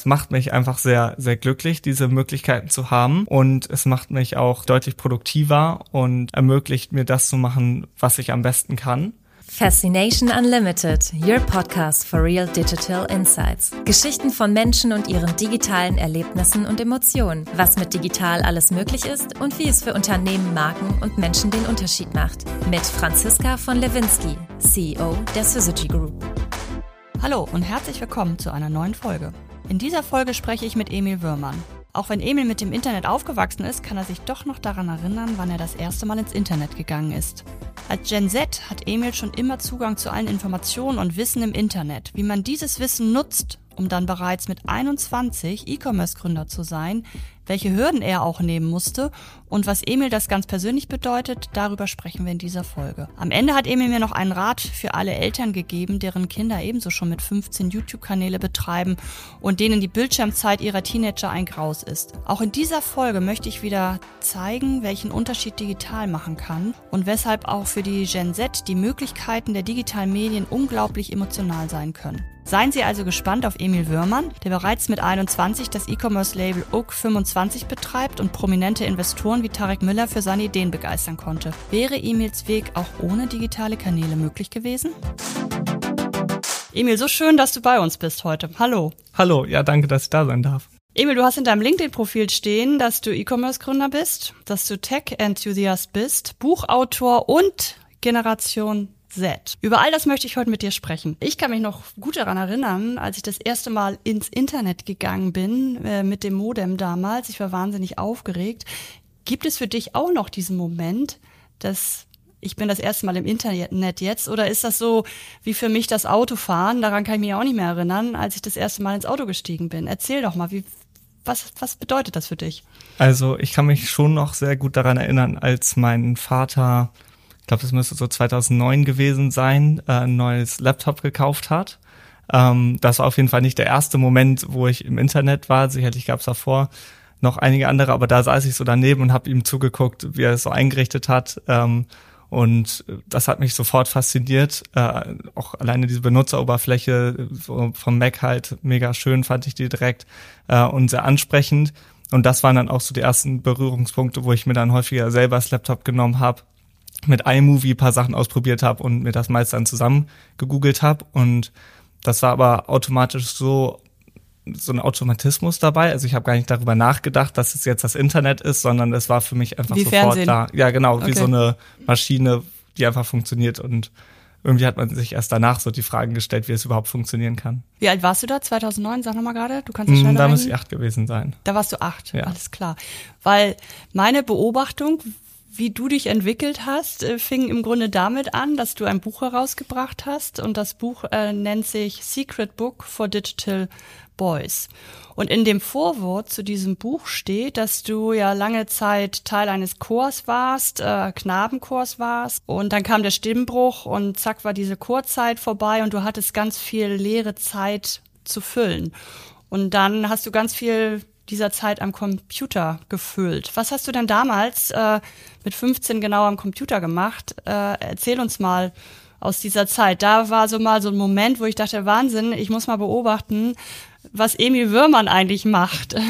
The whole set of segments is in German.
Es macht mich einfach sehr, sehr glücklich, diese Möglichkeiten zu haben und es macht mich auch deutlich produktiver und ermöglicht mir das zu machen, was ich am besten kann. Fascination Unlimited, your podcast for real digital insights. Geschichten von Menschen und ihren digitalen Erlebnissen und Emotionen. Was mit digital alles möglich ist und wie es für Unternehmen, Marken und Menschen den Unterschied macht. Mit Franziska von Lewinsky, CEO der Syzygy Group. Hallo und herzlich willkommen zu einer neuen Folge. In dieser Folge spreche ich mit Emil Würmann. Auch wenn Emil mit dem Internet aufgewachsen ist, kann er sich doch noch daran erinnern, wann er das erste Mal ins Internet gegangen ist. Als Gen Z hat Emil schon immer Zugang zu allen Informationen und Wissen im Internet. Wie man dieses Wissen nutzt, um dann bereits mit 21 E-Commerce-Gründer zu sein, welche Hürden er auch nehmen musste und was Emil das ganz persönlich bedeutet, darüber sprechen wir in dieser Folge. Am Ende hat Emil mir noch einen Rat für alle Eltern gegeben, deren Kinder ebenso schon mit 15 YouTube-Kanäle betreiben und denen die Bildschirmzeit ihrer Teenager ein Graus ist. Auch in dieser Folge möchte ich wieder zeigen, welchen Unterschied digital machen kann und weshalb auch für die Gen Z die Möglichkeiten der digitalen Medien unglaublich emotional sein können. Seien Sie also gespannt auf Emil Würmann, der bereits mit 21 das E-Commerce-Label Oak25 betreibt und prominente Investoren wie Tarek Müller für seine Ideen begeistern konnte. Wäre Emils Weg auch ohne digitale Kanäle möglich gewesen? Emil, so schön, dass du bei uns bist heute. Hallo. Hallo, ja, danke, dass ich da sein darf. Emil, du hast in deinem LinkedIn-Profil stehen, dass du E-Commerce-Gründer bist, dass du Tech-Enthusiast bist, Buchautor und Generation Z. Über all das möchte ich heute mit dir sprechen. Ich kann mich noch gut daran erinnern, als ich das erste Mal ins Internet gegangen bin, äh, mit dem Modem damals. Ich war wahnsinnig aufgeregt. Gibt es für dich auch noch diesen Moment, dass ich bin das erste Mal im Internet jetzt oder ist das so wie für mich das Autofahren? Daran kann ich mich auch nicht mehr erinnern, als ich das erste Mal ins Auto gestiegen bin. Erzähl doch mal, wie, was, was bedeutet das für dich? Also ich kann mich schon noch sehr gut daran erinnern, als mein Vater glaube, das müsste so 2009 gewesen sein, äh, ein neues Laptop gekauft hat. Ähm, das war auf jeden Fall nicht der erste Moment, wo ich im Internet war. Sicherlich gab es davor noch einige andere, aber da saß ich so daneben und habe ihm zugeguckt, wie er es so eingerichtet hat. Ähm, und das hat mich sofort fasziniert. Äh, auch alleine diese Benutzeroberfläche vom Mac halt mega schön, fand ich die direkt äh, und sehr ansprechend. Und das waren dann auch so die ersten Berührungspunkte, wo ich mir dann häufiger selber das Laptop genommen habe mit iMovie paar Sachen ausprobiert habe und mir das meist dann zusammen gegoogelt habe. Und das war aber automatisch so so ein Automatismus dabei. Also ich habe gar nicht darüber nachgedacht, dass es jetzt das Internet ist, sondern es war für mich einfach wie sofort Fernsehen. da. Ja, genau, Okay. wie so eine Maschine, die einfach funktioniert. Und irgendwie hat man sich erst danach so die Fragen gestellt, wie es überhaupt funktionieren kann. Wie alt warst du da? 2009? Sag nochmal gerade. Du kannst es Hm, schneller Da muss rechnen. ich acht gewesen sein. Da warst du acht, Ja. alles klar. Weil meine Beobachtung, wie du dich entwickelt hast, äh, fing im Grunde damit an, dass du ein Buch herausgebracht hast und das Buch äh, nennt sich Secret Book for Digital Boys. Und in dem Vorwort zu diesem Buch steht, dass du ja lange Zeit Teil eines Chors warst, äh, Knabenchors warst und dann kam der Stimmbruch und zack war diese Chorzeit vorbei und du hattest ganz viel leere Zeit zu füllen. Und dann hast du ganz viel dieser Zeit am Computer gefüllt. Was hast du denn damals äh, mit 15 genau am Computer gemacht? Äh, erzähl uns mal aus dieser Zeit. Da war so mal so ein Moment, wo ich dachte, Wahnsinn, ich muss mal beobachten, was Emil Würmann eigentlich macht.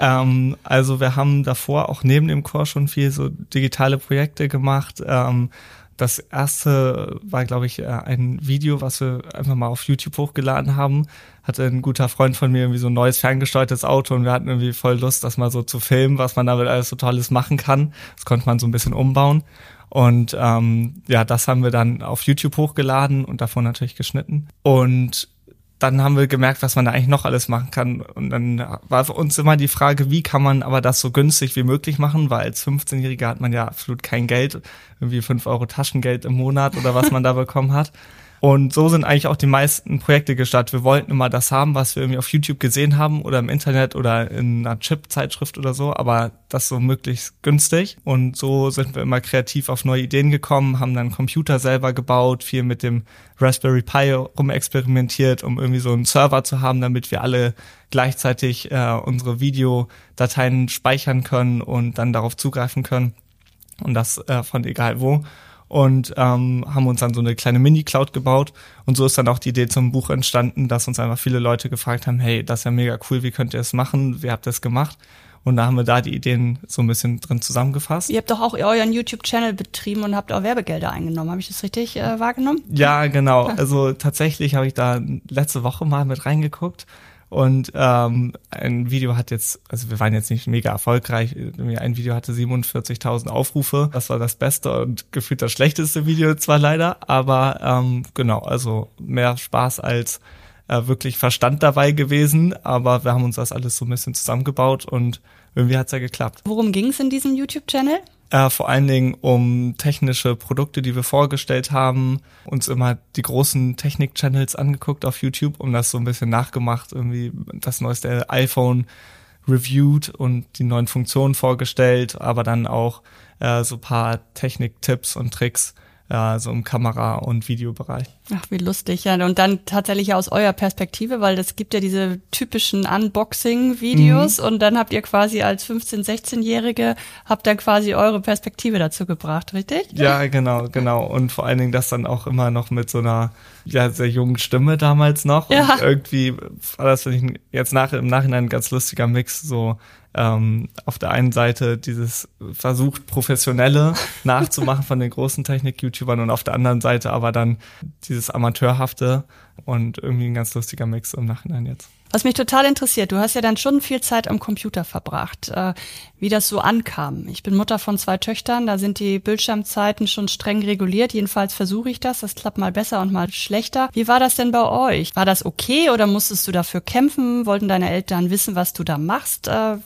Ähm, also wir haben davor auch neben dem Chor schon viel so digitale Projekte gemacht. Ähm, das erste war, glaube ich, äh, ein Video, was wir einfach mal auf YouTube hochgeladen haben. Hatte ein guter Freund von mir irgendwie so ein neues ferngesteuertes Auto und wir hatten irgendwie voll Lust, das mal so zu filmen, was man damit alles so Tolles machen kann. Das konnte man so ein bisschen umbauen. Und ähm, ja, das haben wir dann auf YouTube hochgeladen und davon natürlich geschnitten. Und dann haben wir gemerkt, was man da eigentlich noch alles machen kann. Und dann war für uns immer die Frage, wie kann man aber das so günstig wie möglich machen, weil als 15-Jähriger hat man ja absolut kein Geld, irgendwie 5 Euro Taschengeld im Monat oder was man da bekommen hat. Und so sind eigentlich auch die meisten Projekte gestartet. Wir wollten immer das haben, was wir irgendwie auf YouTube gesehen haben oder im Internet oder in einer Chip-Zeitschrift oder so, aber das so möglichst günstig. Und so sind wir immer kreativ auf neue Ideen gekommen, haben dann Computer selber gebaut, viel mit dem Raspberry Pi rumexperimentiert, um irgendwie so einen Server zu haben, damit wir alle gleichzeitig äh, unsere Videodateien speichern können und dann darauf zugreifen können. Und das äh, von egal wo. Und ähm, haben uns dann so eine kleine Mini-Cloud gebaut. Und so ist dann auch die Idee zum Buch entstanden, dass uns einfach viele Leute gefragt haben, hey, das ist ja mega cool, wie könnt ihr es machen? Wie habt ihr es gemacht? Und da haben wir da die Ideen so ein bisschen drin zusammengefasst. Ihr habt doch auch euren YouTube-Channel betrieben und habt auch Werbegelder eingenommen. Habe ich das richtig äh, wahrgenommen? Ja, genau. Also tatsächlich habe ich da letzte Woche mal mit reingeguckt. Und ähm, ein Video hat jetzt, also wir waren jetzt nicht mega erfolgreich, ein Video hatte 47.000 Aufrufe. Das war das beste und gefühlt das schlechteste Video zwar leider, aber ähm, genau, also mehr Spaß als äh, wirklich Verstand dabei gewesen. Aber wir haben uns das alles so ein bisschen zusammengebaut und irgendwie hat's ja geklappt. Worum ging es in diesem YouTube-Channel? Äh, vor allen Dingen um technische Produkte, die wir vorgestellt haben, uns immer die großen Technik-Channels angeguckt auf YouTube, um das so ein bisschen nachgemacht, irgendwie das neueste iPhone reviewed und die neuen Funktionen vorgestellt, aber dann auch äh, so paar Technik-Tipps und Tricks ja, so im Kamera- und Videobereich. Ach, wie lustig, ja. Und dann tatsächlich aus eurer Perspektive, weil es gibt ja diese typischen Unboxing-Videos mhm. und dann habt ihr quasi als 15-, 16-Jährige habt dann quasi eure Perspektive dazu gebracht, richtig? Ja, genau, genau. Und vor allen Dingen das dann auch immer noch mit so einer ja, sehr jungen Stimme damals noch. Ja. Und irgendwie war das, finde ich, jetzt nach, im Nachhinein ein ganz lustiger Mix, so ähm, auf der einen Seite dieses versucht professionelle nachzumachen von den großen Technik-YouTubern und auf der anderen Seite aber dann dieses amateurhafte und irgendwie ein ganz lustiger Mix im Nachhinein jetzt. Was mich total interessiert, du hast ja dann schon viel Zeit am Computer verbracht, äh, wie das so ankam. Ich bin Mutter von zwei Töchtern, da sind die Bildschirmzeiten schon streng reguliert. Jedenfalls versuche ich das. Das klappt mal besser und mal schlechter. Wie war das denn bei euch? War das okay oder musstest du dafür kämpfen? Wollten deine Eltern wissen, was du da machst? Äh,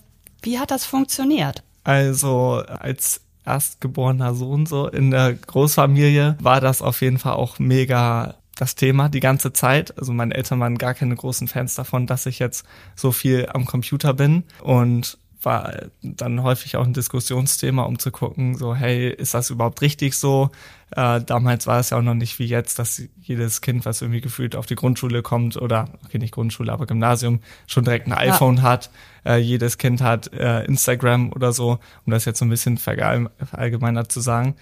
wie hat das funktioniert? Also als erstgeborener Sohn so in der Großfamilie war das auf jeden Fall auch mega das Thema die ganze Zeit. Also meine Eltern waren gar keine großen Fans davon, dass ich jetzt so viel am Computer bin und war dann häufig auch ein Diskussionsthema, um zu gucken, so, hey, ist das überhaupt richtig so? Äh, damals war es ja auch noch nicht wie jetzt, dass jedes Kind, was irgendwie gefühlt auf die Grundschule kommt oder, okay, nicht Grundschule, aber Gymnasium, schon direkt ein iPhone ja. hat. Äh, jedes Kind hat äh, Instagram oder so, um das jetzt so ein bisschen verallgemeinert zu sagen.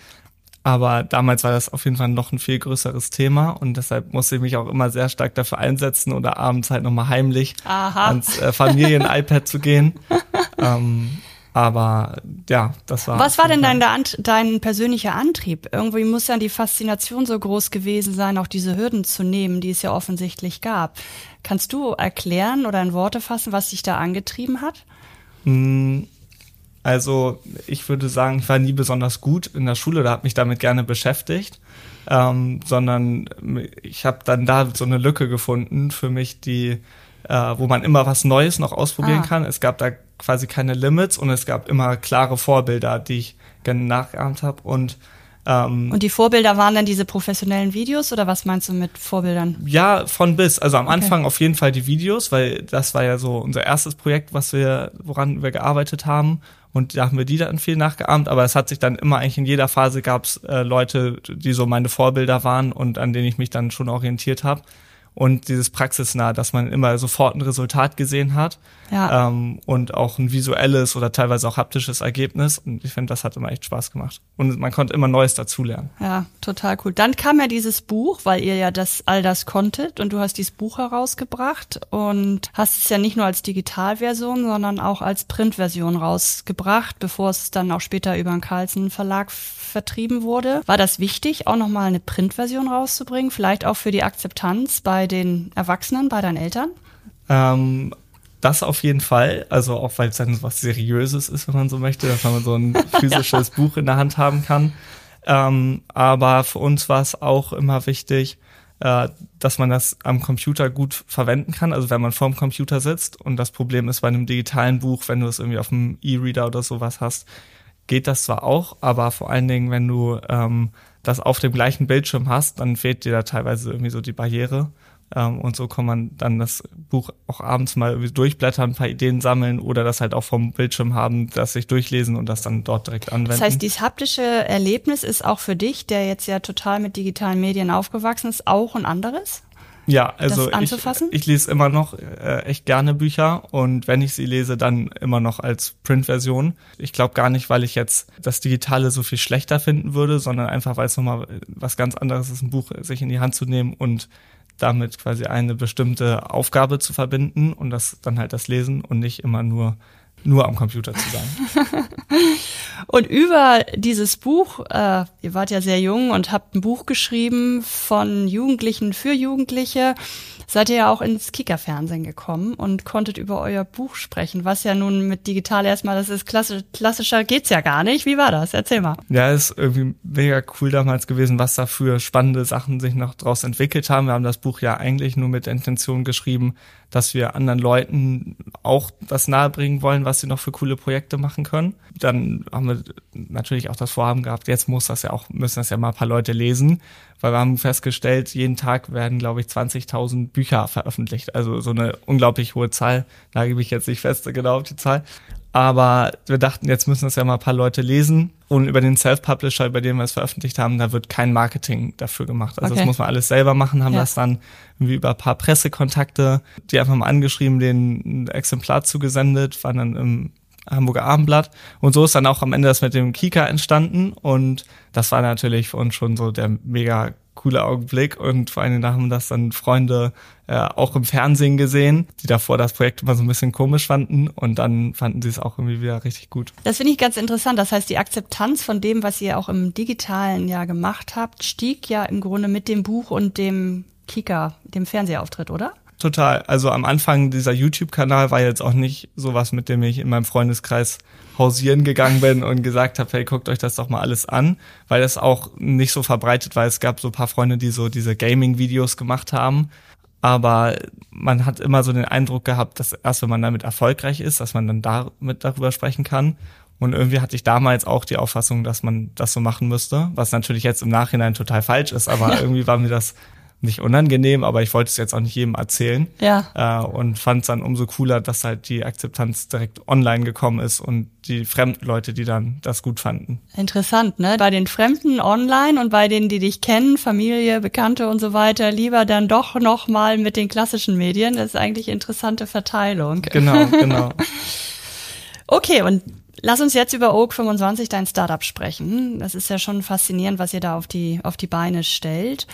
Aber damals war das auf jeden Fall noch ein viel größeres Thema und deshalb musste ich mich auch immer sehr stark dafür einsetzen oder abends halt nochmal heimlich Aha. ans äh, Familien-iPad zu gehen. ähm, aber ja, das war. Was war denn dein, dein persönlicher Antrieb? Irgendwie muss ja die Faszination so groß gewesen sein, auch diese Hürden zu nehmen, die es ja offensichtlich gab. Kannst du erklären oder in Worte fassen, was dich da angetrieben hat? Hm also ich würde sagen, ich war nie besonders gut in der Schule oder habe mich damit gerne beschäftigt, ähm, sondern ich habe dann da so eine Lücke gefunden für mich, die, äh, wo man immer was Neues noch ausprobieren ah. kann. Es gab da quasi keine Limits und es gab immer klare Vorbilder, die ich gerne nachgeahmt habe und ähm, und die Vorbilder waren dann diese professionellen Videos oder was meinst du mit Vorbildern? Ja, von bis. Also am okay. Anfang auf jeden Fall die Videos, weil das war ja so unser erstes Projekt, was wir, woran wir gearbeitet haben. Und da haben wir die dann viel nachgeahmt, aber es hat sich dann immer eigentlich in jeder Phase gab es äh, Leute, die so meine Vorbilder waren und an denen ich mich dann schon orientiert habe und dieses praxisnah, dass man immer sofort ein Resultat gesehen hat ja. ähm, und auch ein visuelles oder teilweise auch haptisches Ergebnis. Und ich finde, das hat immer echt Spaß gemacht. Und man konnte immer Neues dazulernen. Ja, total cool. Dann kam ja dieses Buch, weil ihr ja das all das konntet und du hast dieses Buch herausgebracht und hast es ja nicht nur als Digitalversion, sondern auch als Printversion rausgebracht, bevor es dann auch später über den Carlsen Verlag vertrieben wurde. War das wichtig, auch nochmal eine Printversion rauszubringen? Vielleicht auch für die Akzeptanz bei den Erwachsenen, bei deinen Eltern? Ähm, das auf jeden Fall. Also auch weil es dann was Seriöses ist, wenn man so möchte, dass man so ein physisches ja. Buch in der Hand haben kann. Ähm, aber für uns war es auch immer wichtig, äh, dass man das am Computer gut verwenden kann. Also wenn man vorm Computer sitzt und das Problem ist bei einem digitalen Buch, wenn du es irgendwie auf dem E-Reader oder sowas hast, geht das zwar auch, aber vor allen Dingen, wenn du ähm, das auf dem gleichen Bildschirm hast, dann fehlt dir da teilweise irgendwie so die Barriere. Ähm, und so kann man dann das Buch auch abends mal irgendwie durchblättern, ein paar Ideen sammeln oder das halt auch vom Bildschirm haben, das sich durchlesen und das dann dort direkt anwenden. Das heißt, dieses haptische Erlebnis ist auch für dich, der jetzt ja total mit digitalen Medien aufgewachsen ist, auch ein anderes? Ja, also? Ich, ich lese immer noch äh, echt gerne Bücher und wenn ich sie lese, dann immer noch als Printversion. Ich glaube gar nicht, weil ich jetzt das Digitale so viel schlechter finden würde, sondern einfach, weil es nochmal was ganz anderes ist, ein Buch sich in die Hand zu nehmen und damit quasi eine bestimmte Aufgabe zu verbinden und das dann halt das Lesen und nicht immer nur nur am Computer zu sein. und über dieses Buch, äh, ihr wart ja sehr jung und habt ein Buch geschrieben von Jugendlichen für Jugendliche seid ihr ja auch ins Kika-Fernsehen gekommen und konntet über euer Buch sprechen, was ja nun mit digital erstmal, das ist klassisch, klassischer geht's ja gar nicht. Wie war das? Erzähl mal. Ja, ist irgendwie mega cool damals gewesen, was da für spannende Sachen sich noch draus entwickelt haben. Wir haben das Buch ja eigentlich nur mit der Intention geschrieben, dass wir anderen Leuten auch das nahebringen wollen, was sie noch für coole Projekte machen können. Dann haben wir natürlich auch das Vorhaben gehabt, jetzt muss das ja auch, müssen das ja mal ein paar Leute lesen weil wir haben festgestellt, jeden Tag werden, glaube ich, 20.000 Bücher veröffentlicht. Also so eine unglaublich hohe Zahl. Da gebe ich jetzt nicht fest genau auf die Zahl. Aber wir dachten, jetzt müssen das ja mal ein paar Leute lesen. Und über den Self-Publisher, über den wir es veröffentlicht haben, da wird kein Marketing dafür gemacht. Also okay. das muss man alles selber machen, haben ja. das dann irgendwie über ein paar Pressekontakte, die einfach mal angeschrieben, denen ein Exemplar zugesendet, waren dann im Hamburger Abendblatt. Und so ist dann auch am Ende das mit dem Kika entstanden. Und das war natürlich für uns schon so der mega coole Augenblick. Und vor allen Dingen haben das dann Freunde äh, auch im Fernsehen gesehen, die davor das Projekt immer so ein bisschen komisch fanden. Und dann fanden sie es auch irgendwie wieder richtig gut. Das finde ich ganz interessant. Das heißt, die Akzeptanz von dem, was ihr auch im Digitalen ja gemacht habt, stieg ja im Grunde mit dem Buch und dem Kika, dem Fernsehauftritt, oder? Total. Also am Anfang dieser YouTube-Kanal war jetzt auch nicht sowas, mit dem ich in meinem Freundeskreis hausieren gegangen bin und gesagt habe, hey, guckt euch das doch mal alles an, weil das auch nicht so verbreitet war. Es gab so ein paar Freunde, die so diese Gaming-Videos gemacht haben. Aber man hat immer so den Eindruck gehabt, dass erst wenn man damit erfolgreich ist, dass man dann damit darüber sprechen kann. Und irgendwie hatte ich damals auch die Auffassung, dass man das so machen müsste, was natürlich jetzt im Nachhinein total falsch ist, aber irgendwie war mir das nicht unangenehm, aber ich wollte es jetzt auch nicht jedem erzählen. Ja. Äh, und fand es dann umso cooler, dass halt die Akzeptanz direkt online gekommen ist und die fremden Leute, die dann das gut fanden. Interessant, ne? Bei den Fremden online und bei denen, die dich kennen, Familie, Bekannte und so weiter, lieber dann doch noch mal mit den klassischen Medien. Das ist eigentlich interessante Verteilung. Genau, genau. okay, und Lass uns jetzt über Oak 25, dein Startup, sprechen. Das ist ja schon faszinierend, was ihr da auf die, auf die Beine stellt.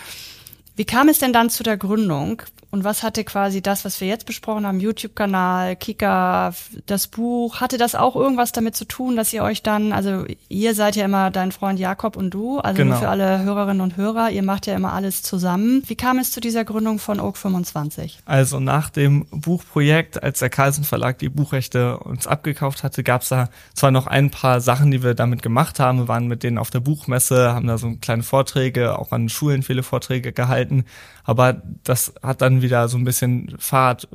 Wie kam es denn dann zu der Gründung? Und was hatte quasi das, was wir jetzt besprochen haben, YouTube-Kanal, Kika, das Buch, hatte das auch irgendwas damit zu tun, dass ihr euch dann, also ihr seid ja immer dein Freund Jakob und du, also genau. für alle Hörerinnen und Hörer, ihr macht ja immer alles zusammen. Wie kam es zu dieser Gründung von Oak 25? Also nach dem Buchprojekt, als der Carlsen Verlag die Buchrechte uns abgekauft hatte, gab es da zwar noch ein paar Sachen, die wir damit gemacht haben. Wir waren mit denen auf der Buchmesse, haben da so kleine Vorträge, auch an Schulen viele Vorträge gehalten. Aber das hat dann wieder so ein bisschen Fahrt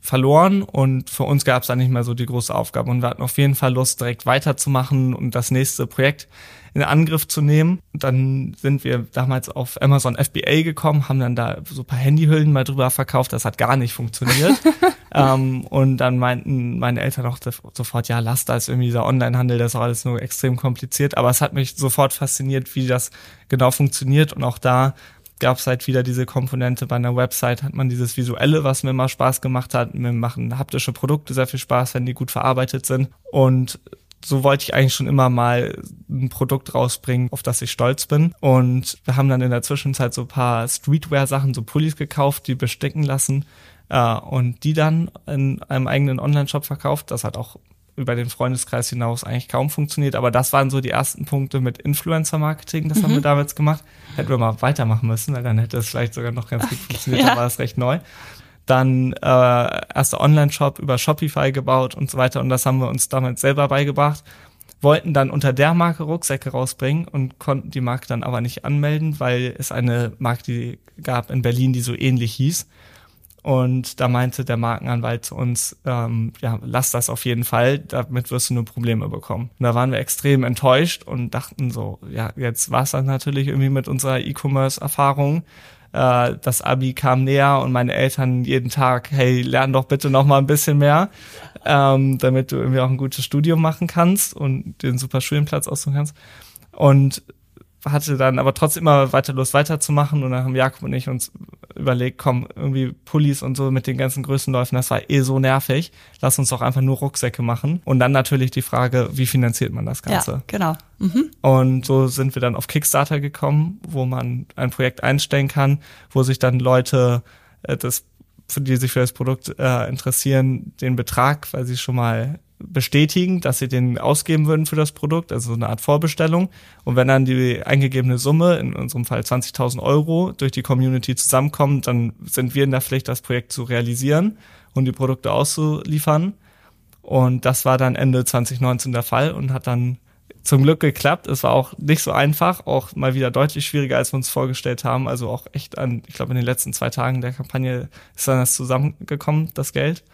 verloren und für uns gab es dann nicht mehr so die große Aufgabe und wir hatten auf jeden Fall Lust, direkt weiterzumachen und das nächste Projekt in Angriff zu nehmen. Und dann sind wir damals auf Amazon FBA gekommen, haben dann da so ein paar Handyhüllen mal drüber verkauft, das hat gar nicht funktioniert. ähm, und dann meinten meine Eltern auch sofort, ja, lass das, irgendwie dieser Onlinehandel, das ist alles nur extrem kompliziert. Aber es hat mich sofort fasziniert, wie das genau funktioniert und auch da gab es halt wieder diese Komponente. Bei einer Website hat man dieses Visuelle, was mir immer Spaß gemacht hat. Mir machen haptische Produkte sehr viel Spaß, wenn die gut verarbeitet sind. Und so wollte ich eigentlich schon immer mal ein Produkt rausbringen, auf das ich stolz bin. Und wir haben dann in der Zwischenzeit so ein paar Streetwear-Sachen, so Pullis gekauft, die bestecken lassen äh, und die dann in einem eigenen Online-Shop verkauft. Das hat auch über den Freundeskreis hinaus eigentlich kaum funktioniert. Aber das waren so die ersten Punkte mit Influencer-Marketing. Das mhm. haben wir mhm. damals gemacht. Hätten wir mal weitermachen müssen, weil dann hätte es vielleicht sogar noch ganz gut funktioniert. ja. Da war es recht neu. Dann äh, erster Online-Shop über Shopify gebaut und so weiter. Und das haben wir uns damals selber beigebracht. Wollten dann unter der Marke Rucksäcke rausbringen und konnten die Marke dann aber nicht anmelden, weil es eine Marke die gab in Berlin, die so ähnlich hieß. Und da meinte der Markenanwalt zu uns, ähm, ja, lass das auf jeden Fall, damit wirst du nur Probleme bekommen. Und da waren wir extrem enttäuscht und dachten so, ja, jetzt war es dann natürlich irgendwie mit unserer E-Commerce-Erfahrung. Äh, das Abi kam näher und meine Eltern jeden Tag, hey, lern doch bitte noch mal ein bisschen mehr, ähm, damit du irgendwie auch ein gutes Studium machen kannst und den super Studienplatz aussuchen kannst. Und hatte dann aber trotzdem immer weiter Lust weiterzumachen und dann haben Jakob und ich uns überlegt, komm, irgendwie Pullis und so mit den ganzen Größenläufen, das war eh so nervig. Lass uns doch einfach nur Rucksäcke machen. Und dann natürlich die Frage, wie finanziert man das Ganze? Ja, genau. Mhm. Und so sind wir dann auf Kickstarter gekommen, wo man ein Projekt einstellen kann, wo sich dann Leute äh, das für die sich für das Produkt äh, interessieren, den Betrag, weil sie schon mal bestätigen, dass sie den ausgeben würden für das Produkt, also so eine Art Vorbestellung. Und wenn dann die eingegebene Summe, in unserem Fall 20.000 Euro, durch die Community zusammenkommt, dann sind wir in der Pflicht, das Projekt zu realisieren und die Produkte auszuliefern. Und das war dann Ende 2019 der Fall und hat dann zum Glück geklappt. Es war auch nicht so einfach, auch mal wieder deutlich schwieriger, als wir uns vorgestellt haben. Also auch echt an, ich glaube, in den letzten zwei Tagen der Kampagne ist dann das zusammengekommen, das Geld.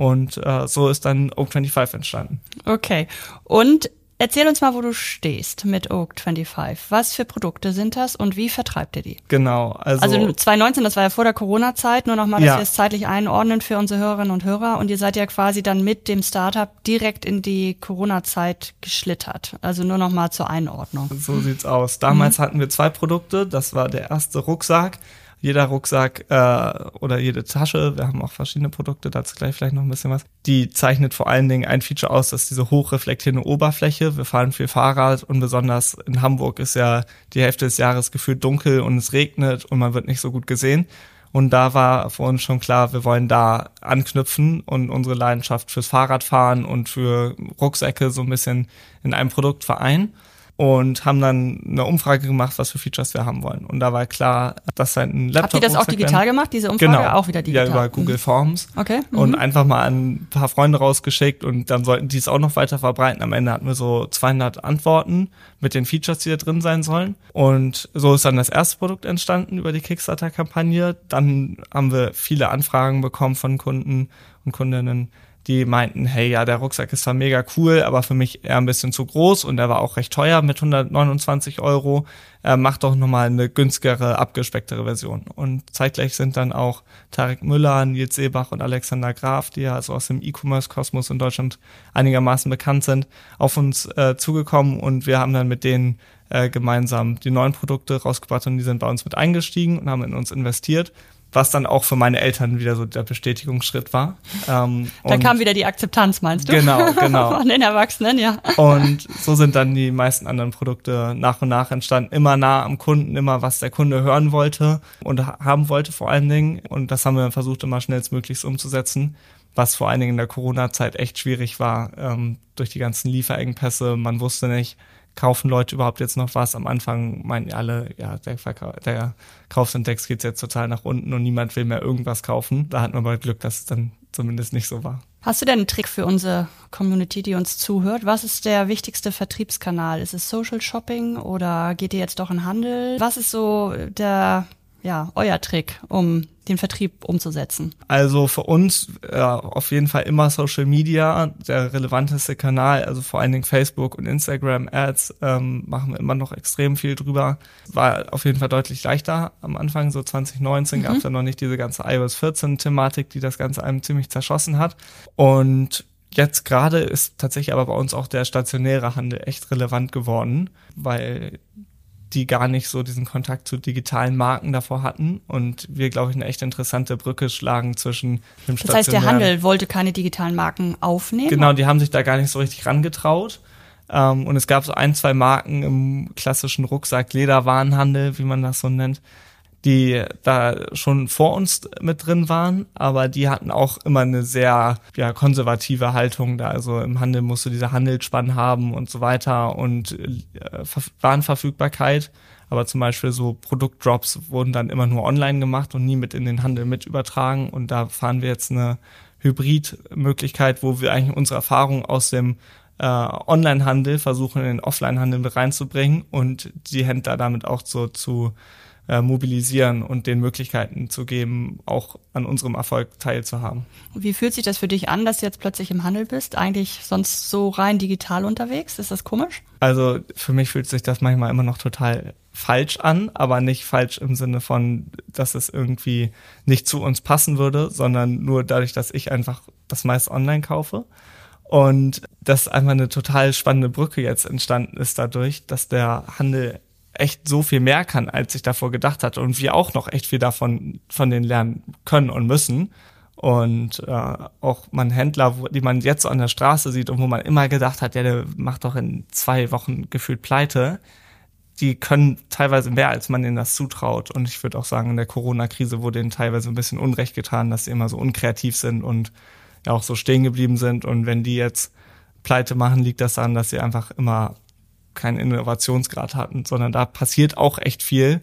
Und äh, so ist dann Oak 25 entstanden. Okay. Und erzähl uns mal, wo du stehst mit Oak 25. Was für Produkte sind das und wie vertreibt ihr die? Genau. Also, Also 2019, das war ja vor der Corona-Zeit, nur nochmal, dass Ja. wir es zeitlich einordnen für unsere Hörerinnen und Hörer. Und ihr seid ja quasi dann mit dem Startup direkt in die Corona-Zeit geschlittert. Also nur nochmal zur Einordnung. so sieht's aus. Damals Mhm. hatten wir zwei Produkte. Das war der erste Rucksack. Jeder Rucksack äh, oder jede Tasche, wir haben auch verschiedene Produkte, dazu gleich vielleicht noch ein bisschen was, die zeichnet vor allen Dingen ein Feature aus, das ist diese hochreflektierende Oberfläche. Wir fahren viel Fahrrad und besonders in Hamburg ist ja die Hälfte des Jahres gefühlt dunkel und es regnet und man wird nicht so gut gesehen. Und da war für uns schon klar, wir wollen da anknüpfen und unsere Leidenschaft fürs Fahrradfahren und für Rucksäcke so ein bisschen in einem Produkt vereinen. Und haben dann eine Umfrage gemacht, was für Features wir haben wollen. Und da war klar, dass halt ein Laptop. Habt ihr das auch digital gemacht, diese Umfrage? Genau. Auch wieder digital. Ja, über Google Forms. Okay. Und einfach mal an ein paar Freunde rausgeschickt und dann sollten die es auch noch weiter verbreiten. Am Ende hatten wir so 200 Antworten mit den Features, die da drin sein sollen. Und so ist dann das erste Produkt entstanden über die Kickstarter-Kampagne. Dann haben wir viele Anfragen bekommen von Kunden und Kundinnen, die meinten, hey, ja, der Rucksack ist zwar mega cool, aber für mich eher ein bisschen zu groß und der war auch recht teuer mit 129 Euro. Äh, mach doch nochmal eine günstigere, abgespecktere Version. Und zeitgleich sind dann auch Tarek Müller, Nils Seebach und Alexander Graf, die ja so aus dem E-Commerce-Kosmos in Deutschland einigermaßen bekannt sind, auf uns äh, zugekommen und wir haben dann mit denen äh, gemeinsam die neuen Produkte rausgebracht und die sind bei uns mit eingestiegen und haben in uns investiert was dann auch für meine Eltern wieder so der Bestätigungsschritt war. Ähm, Da kam wieder die Akzeptanz, meinst du? Genau, genau. Von den Erwachsenen, ja. Und so sind dann die meisten anderen Produkte nach und nach entstanden. Immer nah am Kunden, immer was der Kunde hören wollte und ha- haben wollte vor allen Dingen. Und das haben wir versucht, immer schnellstmöglichst umzusetzen. Was vor allen Dingen in der Corona-Zeit echt schwierig war, ähm, durch die ganzen Lieferengpässe. Man wusste nicht, kaufen Leute überhaupt jetzt noch was? Am Anfang meinten alle, ja, der, Verkau der Kaufsindex geht jetzt total nach unten und niemand will mehr irgendwas kaufen. Da hatten wir aber Glück, dass es dann zumindest nicht so war. Hast du denn einen Trick für unsere Community, die uns zuhört? Was ist der wichtigste Vertriebskanal? Ist es Social Shopping oder geht ihr jetzt doch in Handel? Was ist so der, ja, euer Trick, um den Vertrieb umzusetzen? Also für uns äh, auf jeden Fall immer Social Media, der relevanteste Kanal, also vor allen Dingen Facebook und Instagram Ads, ähm, machen wir immer noch extrem viel drüber. War auf jeden Fall deutlich leichter am Anfang, so 2019 gab es ja noch nicht diese ganze iOS 14 Thematik, die das Ganze einem ziemlich zerschossen hat. Und jetzt gerade ist tatsächlich aber bei uns auch der stationäre Handel echt relevant geworden, weil die gar nicht so diesen Kontakt zu digitalen Marken davor hatten und wir, glaube ich, eine echt interessante Brücke schlagen zwischen dem Das heißt, der Handel wollte keine digitalen Marken aufnehmen? Genau, die haben sich da gar nicht so richtig rangetraut. Ähm, und es gab so ein, zwei Marken im klassischen Rucksack-Lederwarenhandel, wie man das so nennt, die da schon vor uns mit drin waren, aber die hatten auch immer eine sehr ja, konservative Haltung da. Also im Handel musst du diese Handelsspann haben und so weiter und äh, Ver Warenverfügbarkeit. Aber zum Beispiel so Produktdrops wurden dann immer nur online gemacht und nie mit in den Handel mit übertragen. Und da fahren wir jetzt eine Hybridmöglichkeit, wo wir eigentlich unsere Erfahrung aus dem äh, Online-Handel versuchen, in den Offline-Handel mit reinzubringen und die Händler damit auch so zu äh, mobilisieren und den Möglichkeiten zu geben, auch an unserem Erfolg teilzuhaben. Wie fühlt sich das für dich an, dass du jetzt plötzlich im Handel bist? Eigentlich sonst so rein digital unterwegs? Ist das komisch? Also für mich fühlt sich das manchmal immer noch total falsch an, aber nicht falsch im Sinne von, dass es irgendwie nicht zu uns passen würde, sondern nur dadurch, dass ich einfach das meiste online kaufe. Und dass einfach eine total spannende Brücke jetzt entstanden ist dadurch, dass der Handel echt so viel mehr kann, als ich davor gedacht hatte und wir auch noch echt viel davon von denen lernen können und müssen. Und äh, auch man Händler, wo, die man jetzt an der Straße sieht und wo man immer gedacht hat, ja, der macht doch in zwei Wochen gefühlt pleite, die können teilweise mehr, als man ihnen das zutraut. Und ich würde auch sagen, in der Corona-Krise wurde ihnen teilweise ein bisschen Unrecht getan, dass sie immer so unkreativ sind und ja auch so stehen geblieben sind. Und wenn die jetzt pleite machen, liegt das daran, dass sie einfach immer keinen Innovationsgrad hatten, sondern da passiert auch echt viel.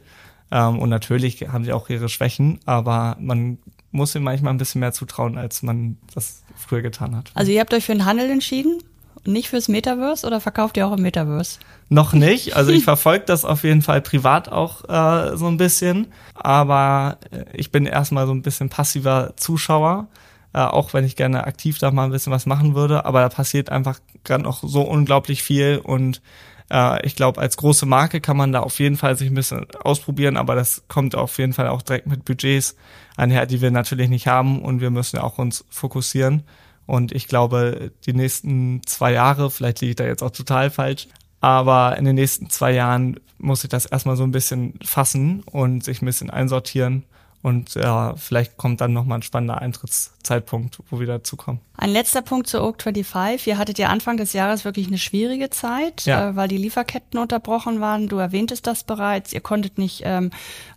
Ähm, und natürlich haben sie auch ihre Schwächen, aber man muss ihm manchmal ein bisschen mehr zutrauen, als man das früher getan hat. Also ihr habt euch für den Handel entschieden? Nicht fürs Metaverse oder verkauft ihr auch im Metaverse? Noch nicht. Also ich verfolge das auf jeden Fall privat auch äh, so ein bisschen. Aber äh, ich bin erstmal so ein bisschen passiver Zuschauer. Äh, auch wenn ich gerne aktiv da mal ein bisschen was machen würde. Aber da passiert einfach gerade noch so unglaublich viel. Und äh, ich glaube, als große Marke kann man da auf jeden Fall sich ein bisschen ausprobieren, aber das kommt auf jeden Fall auch direkt mit Budgets einher, die wir natürlich nicht haben. Und wir müssen auch uns fokussieren. Und ich glaube, die nächsten zwei Jahre, vielleicht liege ich da jetzt auch total falsch, aber in den nächsten zwei Jahren muss ich das erstmal so ein bisschen fassen und sich ein bisschen einsortieren und ja, vielleicht kommt dann nochmal ein spannender Eintrittszeitpunkt, wo wir dazu kommen. Ein letzter Punkt zu Oak 25. Ihr hattet ja Anfang des Jahres wirklich eine schwierige Zeit, ja. äh, weil die Lieferketten unterbrochen waren. Du erwähntest das bereits. Ihr konntet nicht ähm,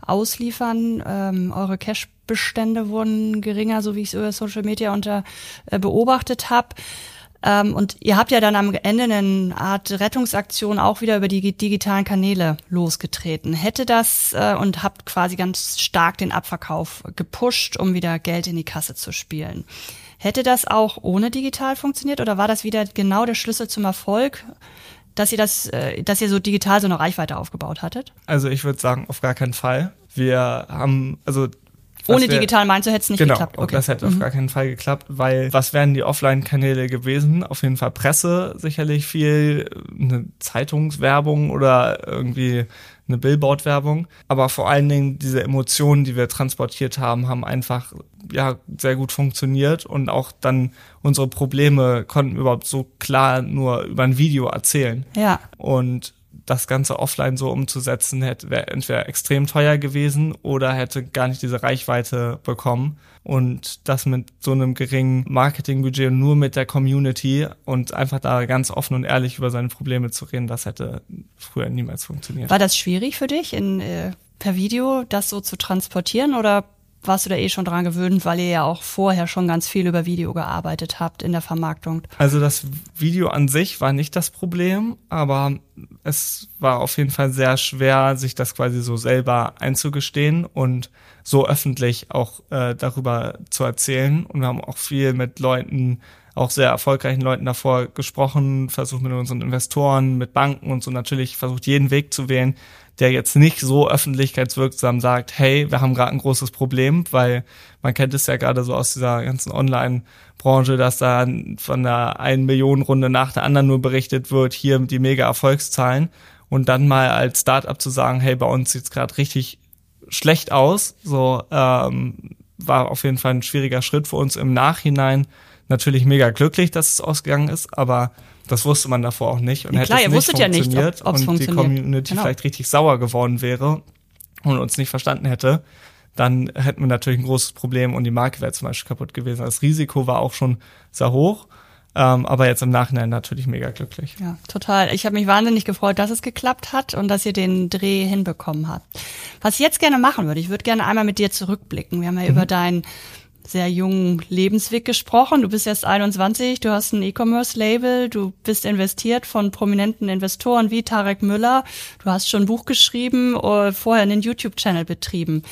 ausliefern. Ähm, eure Cash-Bestände wurden geringer, so wie ich es über Social Media unter äh, beobachtet habe. Ähm, und ihr habt ja dann am Ende eine Art Rettungsaktion auch wieder über die digitalen Kanäle losgetreten. Hätte das äh, und habt quasi ganz stark den Abverkauf gepusht, um wieder Geld in die Kasse zu spielen. Hätte das auch ohne digital funktioniert oder war das wieder genau der Schlüssel zum Erfolg? dass ihr das, äh, dass ihr so digital so eine Reichweite aufgebaut hattet? Also ich würde sagen, auf gar keinen Fall. Wir haben, also ohne digital meinst du, hätte es nicht genau, geklappt? Okay. das hätte mhm. auf gar keinen Fall geklappt, weil was wären die Offline-Kanäle gewesen? Auf jeden Fall Presse sicherlich viel, eine Zeitungswerbung oder irgendwie eine Billboard-Werbung. Aber vor allen Dingen diese Emotionen, die wir transportiert haben, haben einfach ja sehr gut funktioniert und auch dann unsere Probleme konnten überhaupt so klar nur über ein Video erzählen. Ja. Und das Ganze offline so umzusetzen, hätte wäre entweder extrem teuer gewesen oder hätte gar nicht diese Reichweite bekommen. Und das mit so einem geringen Marketingbudget und nur mit der Community und einfach da ganz offen und ehrlich über seine Probleme zu reden, das hätte früher niemals funktioniert. War das schwierig für dich, in, äh, per Video das so zu transportieren oder warst du da eh schon dran gewöhnt, weil ihr ja auch vorher schon ganz viel über Video gearbeitet habt in der Vermarktung? Also das Video an sich war nicht das Problem, aber es war auf jeden Fall sehr schwer, sich das quasi so selber einzugestehen und so öffentlich auch äh, darüber zu erzählen. Und wir haben auch viel mit Leuten, auch sehr erfolgreichen Leuten davor gesprochen, versucht mit unseren Investoren, mit Banken und so natürlich versucht jeden Weg zu wählen, der jetzt nicht so öffentlichkeitswirksam sagt, hey, wir haben gerade ein großes Problem, weil man kennt es ja gerade so aus dieser ganzen Online-Branche, dass da von der einen Million Runde nach der anderen nur berichtet wird, hier die mega Erfolgszahlen und dann mal als Startup zu sagen, hey, bei uns sieht's gerade richtig schlecht aus, so ähm, war auf jeden Fall ein schwieriger Schritt für uns im Nachhinein. Natürlich mega glücklich, dass es ausgegangen ist, aber das wusste man davor auch nicht und ja, klar, hätte es nicht funktioniert ja nicht, ob, und funktioniert. die Community genau. vielleicht richtig sauer geworden wäre und uns nicht verstanden hätte, dann hätten wir natürlich ein großes Problem und die Marke wäre zum Beispiel kaputt gewesen. Das Risiko war auch schon sehr hoch. Ähm, aber jetzt im Nachhinein natürlich mega glücklich. Ja, total. Ich habe mich wahnsinnig gefreut, dass es geklappt hat und dass ihr den Dreh hinbekommen habt. Was ich jetzt gerne machen würde, ich würde gerne einmal mit dir zurückblicken. Wir haben ja mhm. über dein sehr jungen Lebensweg gesprochen. Du bist erst 21, du hast ein E-Commerce-Label, du bist investiert von prominenten Investoren wie Tarek Müller, du hast schon ein Buch geschrieben, äh, vorher einen YouTube-Channel betrieben.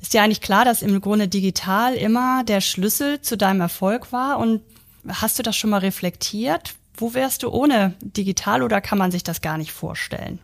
Ist dir eigentlich klar, dass im Grunde digital immer der Schlüssel zu deinem Erfolg war? Und hast du das schon mal reflektiert? Wo wärst du ohne digital oder kann man sich das gar nicht vorstellen?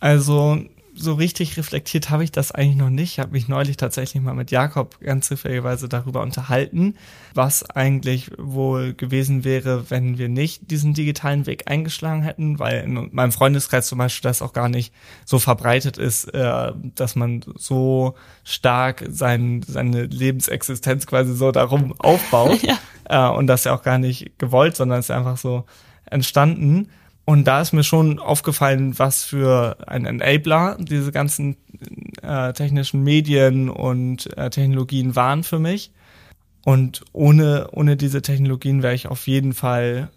Also so richtig reflektiert habe ich das eigentlich noch nicht. Ich habe mich neulich tatsächlich mal mit Jakob ganz zufälligerweise darüber unterhalten, was eigentlich wohl gewesen wäre, wenn wir nicht diesen digitalen Weg eingeschlagen hätten, weil in meinem Freundeskreis zum Beispiel das auch gar nicht so verbreitet ist, äh, dass man so stark sein, seine Lebensexistenz quasi so darum aufbaut. ja. Äh, und das ja auch gar nicht gewollt, sondern es ist einfach so entstanden. Und da ist mir schon aufgefallen, was für ein Enabler diese ganzen äh, technischen Medien und äh, Technologien waren für mich. Und ohne, ohne diese Technologien wäre ich auf jeden Fall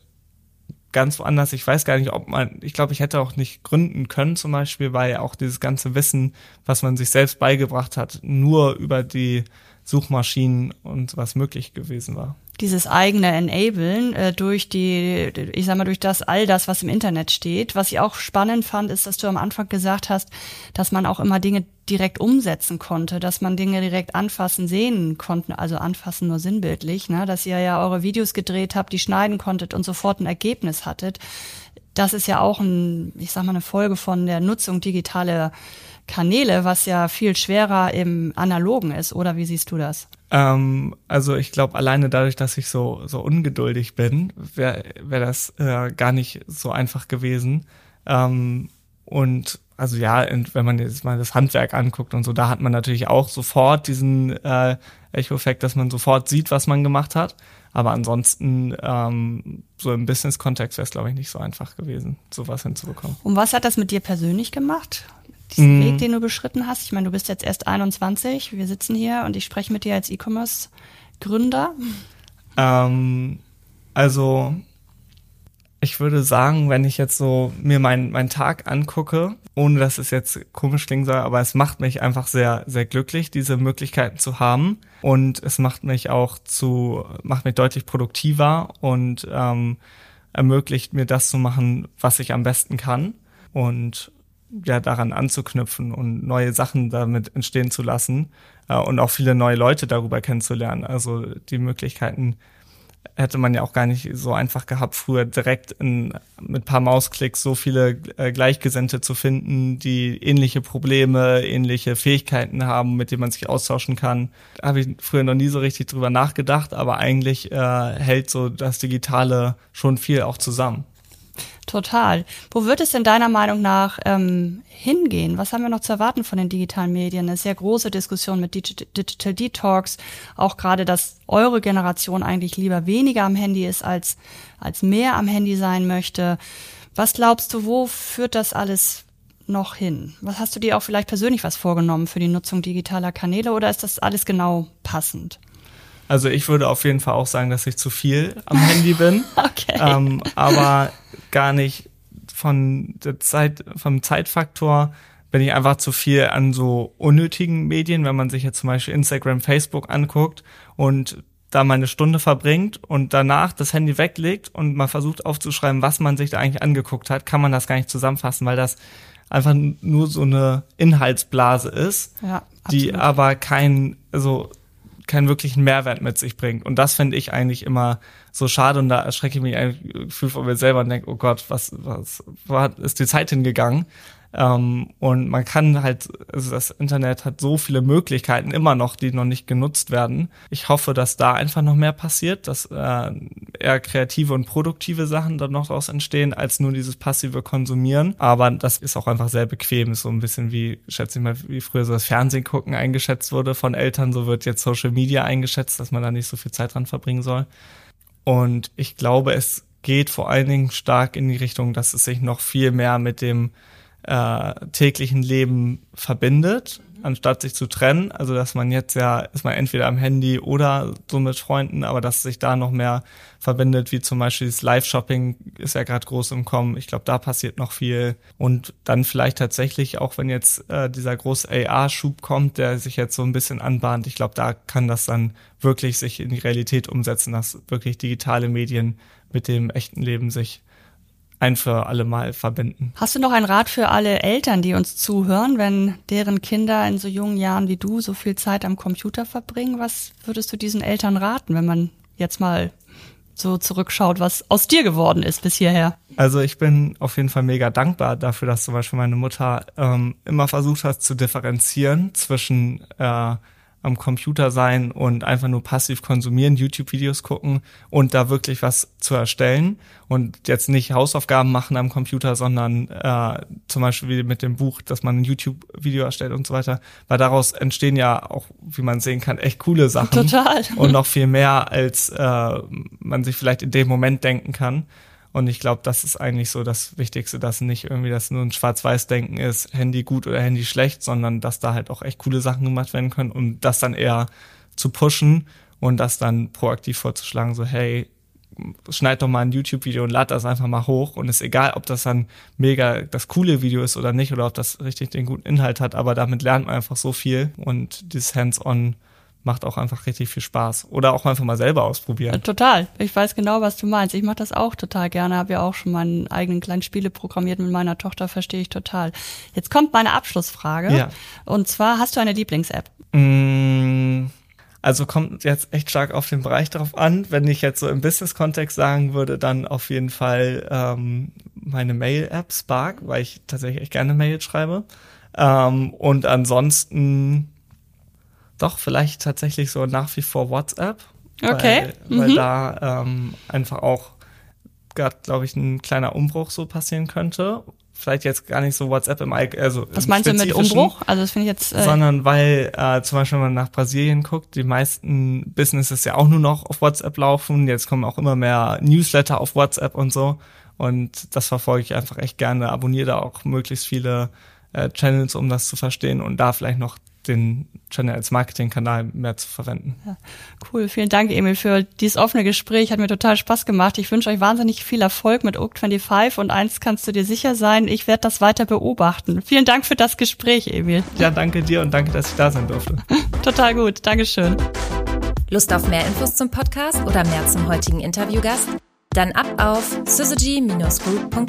ganz woanders. Ich weiß gar nicht, ob man, ich glaube, ich hätte auch nicht gründen können zum Beispiel, weil auch dieses ganze Wissen, was man sich selbst beigebracht hat, nur über die Suchmaschinen und was möglich gewesen war dieses eigene Enablen äh, durch die, ich sag mal, durch das all das, was im Internet steht. Was ich auch spannend fand, ist, dass du am Anfang gesagt hast, dass man auch immer Dinge direkt umsetzen konnte, dass man Dinge direkt anfassen, sehen konnten, also anfassen nur sinnbildlich, ne? dass ihr ja eure Videos gedreht habt, die schneiden konntet und sofort ein Ergebnis hattet. Das ist ja auch ein, ich sag mal, eine Folge von der Nutzung digitaler Kanäle, was ja viel schwerer im Analogen ist, oder wie siehst du das? Ähm, also ich glaube, alleine dadurch, dass ich so, so ungeduldig bin, wäre wär das äh, gar nicht so einfach gewesen. Ähm, und also ja, wenn man jetzt mal das Handwerk anguckt und so, da hat man natürlich auch sofort diesen äh, Echo-Effekt, dass man sofort sieht, was man gemacht hat. Aber ansonsten, ähm, so im Business-Kontext wäre es, glaube ich, nicht so einfach gewesen, sowas hinzubekommen. Und was hat das mit dir persönlich gemacht? Diesen mm. Weg, den du beschritten hast. Ich meine, du bist jetzt erst 21, wir sitzen hier und ich spreche mit dir als E-Commerce-Gründer. Ähm, also ich würde sagen, wenn ich jetzt so mir meinen mein Tag angucke, ohne dass es jetzt komisch klingen soll, aber es macht mich einfach sehr, sehr glücklich, diese Möglichkeiten zu haben. Und es macht mich auch zu, macht mich deutlich produktiver und ähm, ermöglicht mir das zu machen, was ich am besten kann. Und ja, daran anzuknüpfen und neue Sachen damit entstehen zu lassen äh, und auch viele neue Leute darüber kennenzulernen. Also die Möglichkeiten hätte man ja auch gar nicht so einfach gehabt, früher direkt in, mit paar Mausklicks so viele äh, Gleichgesinnte zu finden, die ähnliche Probleme, ähnliche Fähigkeiten haben, mit denen man sich austauschen kann. Habe ich früher noch nie so richtig drüber nachgedacht, aber eigentlich äh, hält so das Digitale schon viel auch zusammen. Total. Wo wird es denn deiner Meinung nach ähm, hingehen? Was haben wir noch zu erwarten von den digitalen Medien? Eine sehr große Diskussion mit Digital Detox. Auch gerade, dass eure Generation eigentlich lieber weniger am Handy ist, als, als mehr am Handy sein möchte. Was glaubst du, wo führt das alles noch hin? Was hast du dir auch vielleicht persönlich was vorgenommen für die Nutzung digitaler Kanäle oder ist das alles genau passend? Also ich würde auf jeden Fall auch sagen, dass ich zu viel am Handy bin. okay. Ähm, aber gar nicht von der Zeit, vom Zeitfaktor bin ich einfach zu viel an so unnötigen Medien, wenn man sich jetzt zum Beispiel Instagram, Facebook anguckt und da mal eine Stunde verbringt und danach das Handy weglegt und mal versucht aufzuschreiben, was man sich da eigentlich angeguckt hat, kann man das gar nicht zusammenfassen, weil das einfach nur so eine Inhaltsblase ist, ja, die aber kein, also keinen wirklichen Mehrwert mit sich bringt. Und das finde ich eigentlich immer so schade und da erschrecke ich mich eigentlich gefühl von mir selber und denke, oh Gott, was, was, was ist die Zeit hingegangen? Ähm, und man kann halt, also das Internet hat so viele Möglichkeiten immer noch, die noch nicht genutzt werden. Ich hoffe, dass da einfach noch mehr passiert, dass äh, eher kreative und produktive Sachen dann noch daraus entstehen, als nur dieses passive Konsumieren. Aber das ist auch einfach sehr bequem, ist so ein bisschen wie, schätze ich mal, wie früher so das Fernsehen gucken eingeschätzt wurde von Eltern, so wird jetzt Social Media eingeschätzt, dass man da nicht so viel Zeit dran verbringen soll. Und ich glaube, es geht vor allen Dingen stark in die Richtung, dass es sich noch viel mehr mit dem äh, täglichen Leben verbindet, anstatt sich zu trennen. Also dass man jetzt ja ist man entweder am Handy oder so mit Freunden, aber dass sich da noch mehr verbindet, wie zum Beispiel das Live-Shopping ist ja gerade groß im Kommen. Ich glaube, da passiert noch viel. Und dann vielleicht tatsächlich, auch wenn jetzt äh, dieser große AR-Schub kommt, der sich jetzt so ein bisschen anbahnt, ich glaube, da kann das dann wirklich sich in die Realität umsetzen, dass wirklich digitale Medien mit dem echten Leben sich ein für alle Mal verbinden. Hast du noch einen Rat für alle Eltern, die uns zuhören, wenn deren Kinder in so jungen Jahren wie du so viel Zeit am Computer verbringen? Was würdest du diesen Eltern raten, wenn man jetzt mal so zurückschaut, was aus dir geworden ist bis hierher? Also ich bin auf jeden Fall mega dankbar dafür, dass zum Beispiel meine Mutter ähm, immer versucht hat zu differenzieren zwischen äh, am Computer sein und einfach nur passiv konsumieren, YouTube-Videos gucken und da wirklich was zu erstellen und jetzt nicht Hausaufgaben machen am Computer, sondern äh, zum Beispiel mit dem Buch, dass man ein YouTube-Video erstellt und so weiter, weil daraus entstehen ja auch, wie man sehen kann, echt coole Sachen. Total. Und noch viel mehr, als äh, man sich vielleicht in dem Moment denken kann. Und ich glaube, das ist eigentlich so das Wichtigste, dass nicht irgendwie das nur ein Schwarz-Weiß-Denken ist, Handy gut oder Handy schlecht, sondern dass da halt auch echt coole Sachen gemacht werden können und das dann eher zu pushen und das dann proaktiv vorzuschlagen, so hey, schneid doch mal ein YouTube-Video und lad das einfach mal hoch und ist egal, ob das dann mega das coole Video ist oder nicht oder ob das richtig den guten Inhalt hat, aber damit lernt man einfach so viel und dieses Hands-on macht auch einfach richtig viel Spaß. Oder auch einfach mal selber ausprobieren. Total. Ich weiß genau, was du meinst. Ich mache das auch total gerne. Habe ja auch schon meinen eigenen kleinen Spiele programmiert mit meiner Tochter, verstehe ich total. Jetzt kommt meine Abschlussfrage. Ja. Und zwar, hast du eine Lieblings-App? Mm, also kommt jetzt echt stark auf den Bereich drauf an. Wenn ich jetzt so im Business-Kontext sagen würde, dann auf jeden Fall ähm, meine Mail-App Spark, weil ich tatsächlich echt gerne Mail schreibe. Ähm, und ansonsten doch vielleicht tatsächlich so nach wie vor WhatsApp. Okay. Weil, weil mhm. da ähm, einfach auch gerade, glaube ich, ein kleiner Umbruch so passieren könnte vielleicht jetzt gar nicht so WhatsApp im Allgemeinen. Also Was meinst du mit Umbruch? Also das finde ich jetzt. Äh sondern weil äh, zum Beispiel, wenn man nach Brasilien guckt, die meisten Businesses ja auch nur noch auf WhatsApp laufen. Jetzt kommen auch immer mehr Newsletter auf WhatsApp und so. Und das verfolge ich einfach echt gerne. Abonniere da auch möglichst viele äh, Channels, um das zu verstehen und da vielleicht noch den Channel als Marketingkanal mehr zu verwenden. Ja, cool, vielen Dank, Emil, für dieses offene Gespräch. Hat mir total Spaß gemacht. Ich wünsche euch wahnsinnig viel Erfolg mit Oak25 und eins kannst du dir sicher sein, ich werde das weiter beobachten. Vielen Dank für das Gespräch, Emil. Ja, danke dir und danke, dass ich da sein durfte. total gut, Dankeschön. Lust auf mehr Infos zum Podcast oder mehr zum heutigen Interviewgast? Dann ab auf syzygy-group.com.